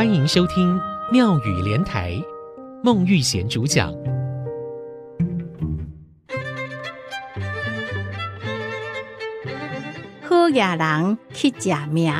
欢迎收听妙语连台，孟玉贤主讲。好野人去吃命。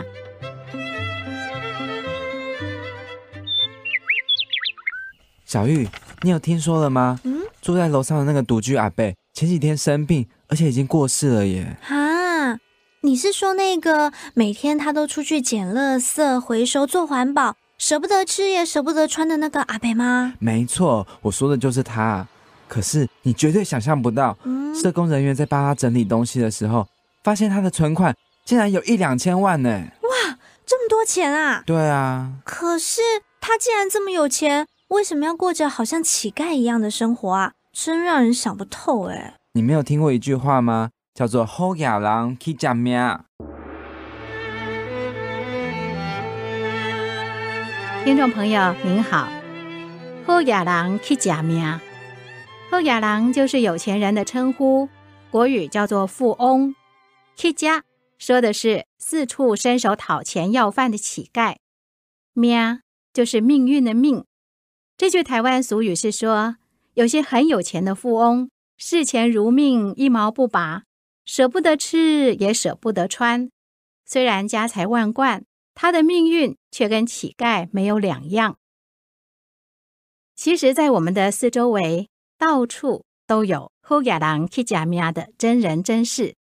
小玉，你有听说了吗？嗯，住在楼上的那个独居阿伯，前几天生病，而且已经过世了耶。哈，你是说那个每天他都出去捡垃圾、回收、做环保，舍不得吃也舍不得穿的那个阿北吗？没错，我说的就是他。可是你绝对想象不到，嗯，社工人员在帮他整理东西的时候，发现他的存款竟然有一两千万呢！哇，这么多钱啊！对啊。可是他既然这么有钱。为什么要过着好像乞丐一样的生活啊？真让人想不透哎！你没有听过一句话吗？叫做“好野人去吃命”。听众朋友您好，“好野人去吃命”，“好野人”就是有钱人的称呼，国语叫做富翁。去家说的是四处伸手讨钱要饭的乞丐，命就是命运的命。这句台湾俗语是说，有些很有钱的富翁视钱如命，一毛不拔，舍不得吃也舍不得穿。虽然家财万贯，他的命运却跟乞丐没有两样。其实，在我们的四周围，到处都有好野人去吃命的真人真事。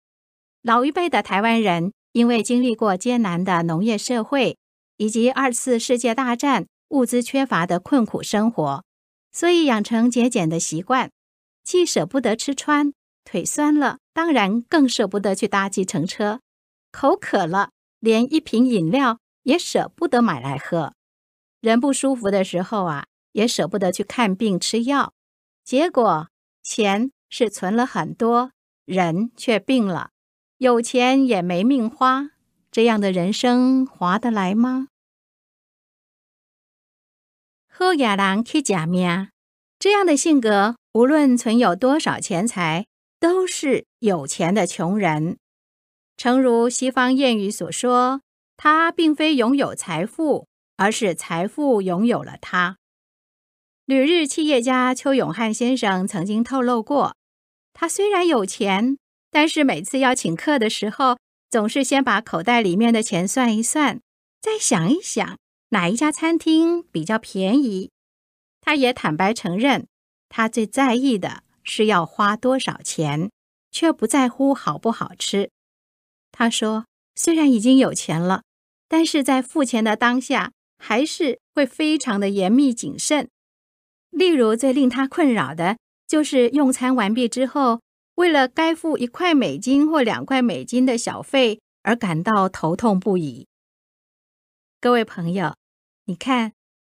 老一辈的台湾人，因为经历过艰难的农业社会，以及二次世界大战。物资缺乏的困苦生活，所以养成节俭的习惯，既舍不得吃穿，腿酸了，当然更舍不得去搭计程车；口渴了，连一瓶饮料也舍不得买来喝；人不舒服的时候啊，也舍不得去看病吃药。结果钱是存了很多，人却病了，有钱也没命花，这样的人生划得来吗？好野人去吃命，这样的性格，无论存有多少钱财，都是有钱的穷人。诚如西方谚语所说，他并非拥有财富，而是财富拥有了他。旅日企业家邱永汉先生曾经透露过，他虽然有钱，但是每次要请客的时候，总是先把口袋里面的钱算一算，再想一想。哪一家餐厅比较便宜？他也坦白承认，他最在意的是要花多少钱，却不在乎好不好吃。他说，虽然已经有钱了，但是在付钱的当下，还是会非常的严密谨慎。例如，最令他困扰的就是用餐完毕之后，为了该付一块美金或两块美金的小费而感到头痛不已。各位朋友，你看，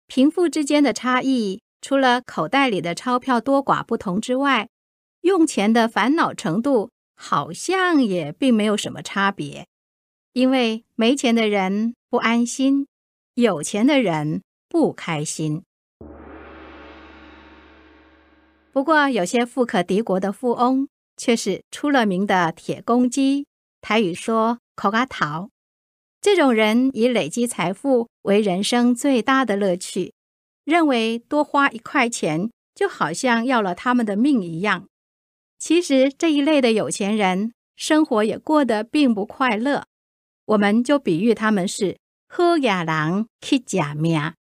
贫富之间的差异，除了口袋里的钞票多寡不同之外，用钱的烦恼程度好像也并没有什么差别。因为没钱的人不安心，有钱的人不开心。不过，有些富可敌国的富翁却是出了名的铁公鸡，台语说“口阿桃”。这种人以累积财富为人生最大的乐趣，认为多花一块钱就好像要了他们的命一样。其实这一类的有钱人生活也过得并不快乐，我们就比喻他们是喝野郎去假名。